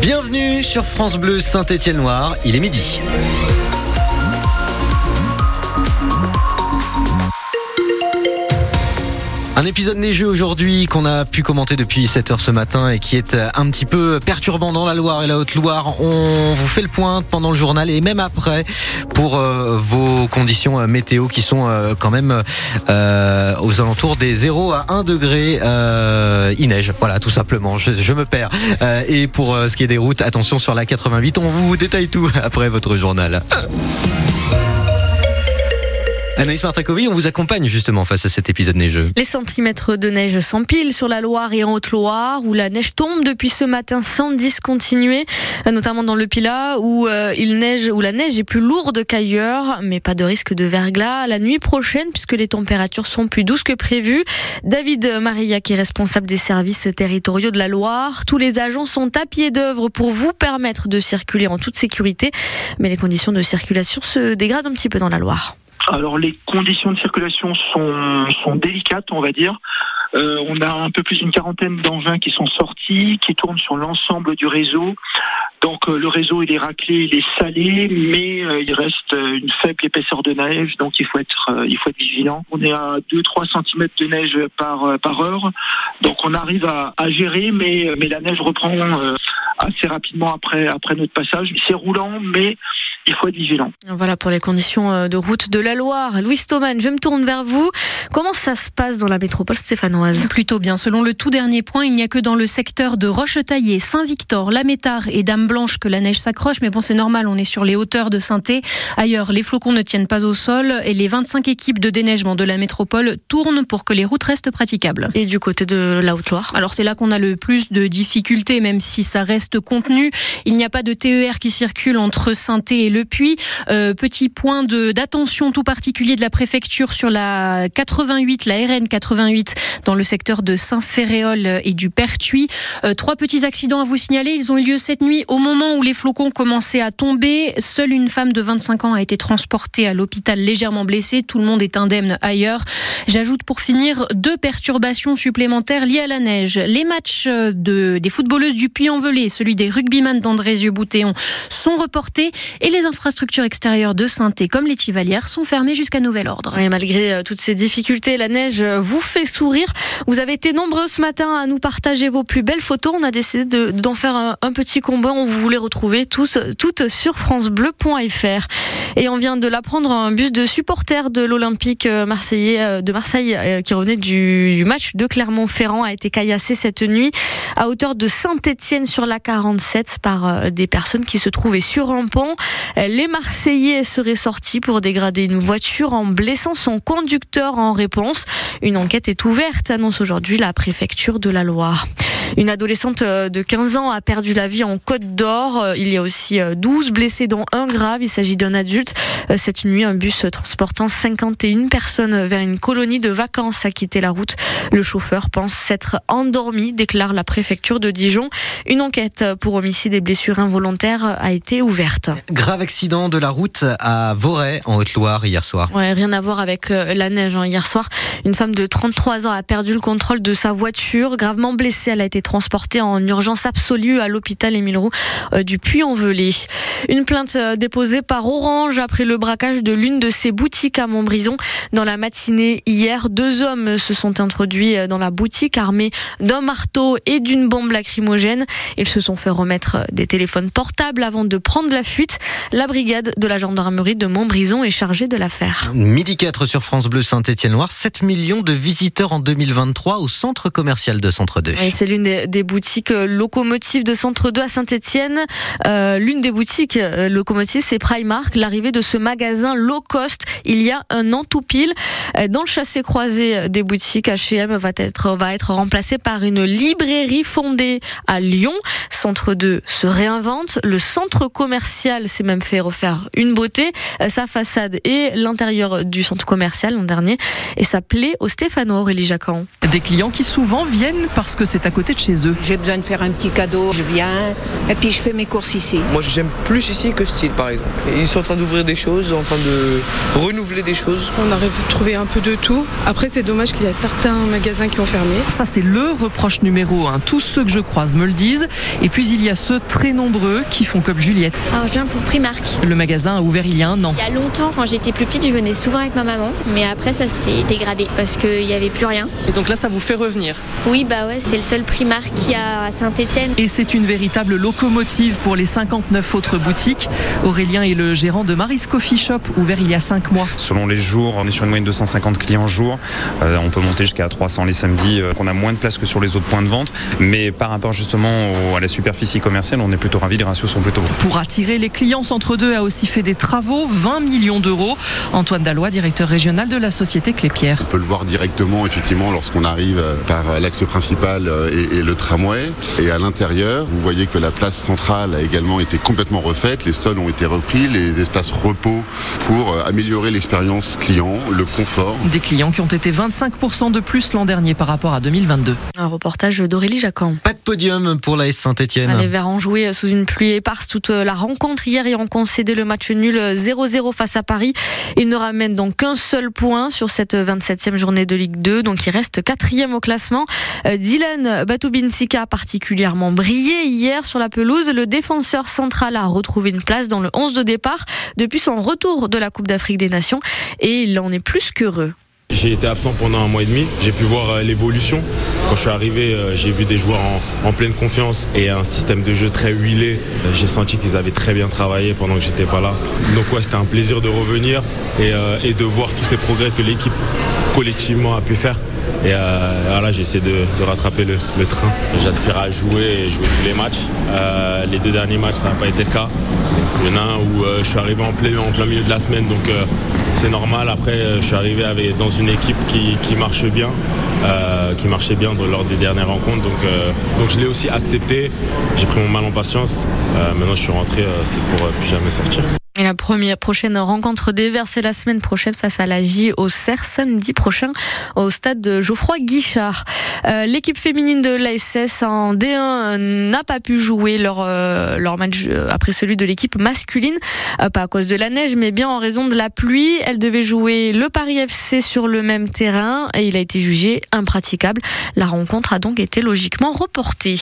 Bienvenue sur France Bleu Saint-Étienne-Noir, il est midi. Un épisode neigeux aujourd'hui qu'on a pu commenter depuis 7 heures ce matin et qui est un petit peu perturbant dans la Loire et la Haute-Loire. On vous fait le point pendant le journal et même après pour euh, vos conditions euh, météo qui sont euh, quand même aux alentours des 0 à 1 degré. il neige, voilà tout simplement, je, je me perds. et pour ce qui est des routes, attention sur la 88, on vous détaille tout après votre journal. Anaïs Martakovi, on vous accompagne justement face à cet épisode neigeux. Les centimètres de neige s'empilent sur la Loire et en Haute-Loire, où la neige tombe depuis ce matin sans discontinuer, notamment dans le Pilat, où euh, il neige, où la neige est plus lourde qu'ailleurs, mais pas de risque de verglas la nuit prochaine, puisque les températures sont plus douces que prévu. David Maria, qui est responsable des services territoriaux de la Loire, tous les agents sont à pied d'œuvre pour vous permettre de circuler en toute sécurité, mais les conditions de circulation se dégradent un petit peu dans la Loire. Alors les conditions de circulation sont, sont délicates, on va dire. Euh, on a un peu plus d'une quarantaine d'engins qui sont sortis, qui tournent sur l'ensemble du réseau. Donc euh, le réseau il est raclé, il est salé, mais euh, il reste une faible épaisseur de neige, donc il faut être il faut être vigilant. On est à 2-3 cm de neige par heure, donc on arrive à, à gérer, mais mais la neige reprend assez rapidement après après notre passage. C'est roulant, mais il faut être vigilant. Voilà pour les conditions de route de la Loire. Louis Thoman, je me tourne vers vous. Comment ça se passe dans la métropole stéphanoise? Plutôt bien. Selon le tout dernier point, il n'y a que dans le secteur de Roche-Taillée, Saint-Victor, La Métard et Dame-Blanche que la neige s'accroche. Mais bon, c'est normal, on est sur les hauteurs de saint Ailleurs, les flocons ne tiennent pas au sol et les 25 équipes de déneigement de la métropole tournent pour que les routes restent praticables. Et du côté de la Haute-Loire? Alors c'est là qu'on a le plus de difficultés, même si ça reste contenu. Il n'y a pas de TER qui circule entre saint et Le Puy. Euh, petit point d'attention tout particulier de la préfecture sur la 88, la RN 88, dans le secteur de Saint-Ferréol et du Pertuis. Euh, trois petits accidents à vous signaler. Ils ont eu lieu cette nuit au moment où les flocons commençaient à tomber. Seule une femme de 25 ans a été transportée à l'hôpital légèrement blessée. Tout le monde est indemne ailleurs. J'ajoute pour finir deux perturbations supplémentaires liées à la neige. Les matchs de, des footballeuses du Puy-en-Velay, celui des rugbyman d'Andrézieux-Boutéon, sont reportés et les infrastructures extérieures de saint comme les Tivalières, sont fermées jusqu'à nouvel ordre. Malgré euh, toutes ces difficultés, la neige vous fait sourire. Vous avez été nombreux ce matin à nous partager vos plus belles photos. On a décidé d'en faire un, petit combat. On vous les retrouver tous, toutes sur francebleu.fr. Et on vient de l'apprendre, un bus de supporters de l'Olympique euh, marseillais euh, de Marseille euh, qui revenait du, match de Clermont-Ferrand a été caillassé cette nuit à hauteur de Saint-Étienne sur la 47 par des personnes qui se trouvaient sur un pont. Les Marseillais seraient sortis pour dégrader une voiture en blessant son conducteur en réponse. Une enquête est ouverte, annonce aujourd'hui la préfecture de la Loire. Une adolescente euh, de 15 ans a perdu la vie en Côte d'Or. Euh, il y a aussi 12 euh, blessés, dont un grave. Il s'agit d'un adulte. Cette nuit, un bus transportant 51 personnes vers une colonie de vacances a quitté la route. Le chauffeur pense s'être endormi, déclare la préfecture de Dijon. Une enquête pour homicide et blessures involontaires a été ouverte. Grave accident de la route à Voray, en Haute-Loire, hier soir. Ouais, rien à voir avec la neige hein. hier soir. Une femme de 33 ans a perdu le contrôle de sa voiture. Gravement blessée, elle a été transporté en urgence absolue à l'hôpital Émile Roux euh, du Puy-en-Velay. Une plainte euh, déposée par Orange après le braquage de l'une de ses boutiques à Montbrison. Dans la matinée hier, deux hommes se sont introduits euh, dans la boutique armés d'un marteau et d'une bombe lacrymogène. Ils se sont fait remettre des téléphones portables avant de prendre la fuite. La brigade de la gendarmerie de Montbrison est chargée de l'affaire. Midi 4 sur France Bleu Saint-Étienne-Loire, 7 millions de visiteurs en 2023 au centre commercial de Centre 2. c'est l'une des, boutiques euh, locomotives de Centre 2 à Saint-Etienne. Euh, l'une des boutiques euh, locomotives, c'est Primark. L'arrivée de ce magasin low cost il y a un an tout pile. Dans le chassé-croisé des boutiques, H&M va être, va être remplacé par une librairie fondée à Lyon. Centre 2 se réinvente. Le centre commercial s'est même fait refaire une beauté. Sa façade et l'intérieur du centre commercial l'an dernier. Et ça plaît au Stéphano Aurélie Jacan. Des clients qui souvent viennent parce que c'est à côté de de chez eux. J'ai besoin de faire un petit cadeau, je viens et puis je fais mes courses ici. Moi j'aime plus ici que style par exemple. Ils sont en train d'ouvrir des choses, en train de renouveler des choses. On arrive à trouver un peu de tout. Après c'est dommage qu'il y a certains magasins qui ont fermé. Ça c'est le reproche numéro un. Tous ceux que je croise me le disent. Et puis il y a ceux très nombreux qui font comme Juliette. Alors je viens pour Primark. Le magasin a ouvert il y a un an. Il y a longtemps, quand j'étais plus petite, je venais souvent avec ma maman. Mais après ça s'est dégradé parce qu'il n'y avait plus rien. Et donc là ça vous fait revenir Oui bah ouais, c'est le seul Primark qu'il y a à Saint-Etienne. Et c'est une véritable locomotive pour les 59 autres boutiques. Aurélien est le gérant de Maris Coffee Shop, ouvert il y a 5 mois. Selon les jours, on est sur une moyenne de 150 clients jour. Euh, on peut monter jusqu'à 300 les samedis. Euh, on a moins de place que sur les autres points de vente. Mais par rapport justement au, à la superficie commerciale, on est plutôt ravis. Les ratios sont plutôt bons. Pour attirer les clients, Centre 2 a aussi fait des travaux, 20 millions d'euros. Antoine Dallois, directeur régional de la société Clépierre. On peut le voir directement, effectivement, lorsqu'on arrive par l'axe principal et, et le tramway. Et à l'intérieur, vous voyez que la place centrale a également été complètement refaite. Les sols ont été repris, les espaces repos pour améliorer l'expérience client, le confort. Des clients qui ont été 25% de plus l'an dernier par rapport à 2022. Un reportage d'Aurélie. Pas de podium pour la Saint-Etienne. Les Verts ont joué sous une pluie éparse toute la rencontre hier et ont concédé le match nul 0-0 face à Paris. Ils ne ramènent donc qu'un seul point sur cette 27e journée de Ligue 2, donc il reste quatrième au classement. Dylan Batoubinsika a particulièrement brillé hier sur la pelouse. Le défenseur central a retrouvé une place dans le 11 de départ depuis son retour de la Coupe d'Afrique des Nations et il en est plus qu'heureux. J'ai été absent pendant un mois et demi. J'ai pu voir euh, l'évolution. Quand je suis arrivé, euh, j'ai vu des joueurs en, pleine confiance et un système de jeu très huilé. J'ai senti qu'ils avaient très bien travaillé pendant que j'étais pas là. Donc ouais, c'était un plaisir de revenir et, euh, de voir tous ces progrès que l'équipe collectivement a pu faire. Et euh, voilà, j'essaie de, de, rattraper le, train. J'aspire à jouer et jouer tous les matchs. Euh, les deux derniers matchs, ça n'a pas été le cas. Il y en a un où euh, je suis arrivé en plein, plein milieu de la semaine, donc euh, c'est normal. Après, je suis arrivé avec, dans une équipe qui, marche bien, qui marchait bien lors des dernières rencontres. Donc, donc je l'ai aussi accepté. J'ai pris mon mal en patience. maintenant, je suis rentré, c'est pour plus jamais sortir. Et la première prochaine rencontre des la semaine prochaine face à la J au CER, samedi prochain au stade de Geoffroy Guichard. Euh, L'équipe féminine de l'ASS en D1 n'a pas pu jouer leur, euh, leur match après celui de l'équipe masculine, euh, pas à cause de la neige, mais bien en raison de la pluie. Elle devait jouer le Paris FC sur le même terrain et il a été jugé impraticable. La rencontre a donc été logiquement reportée.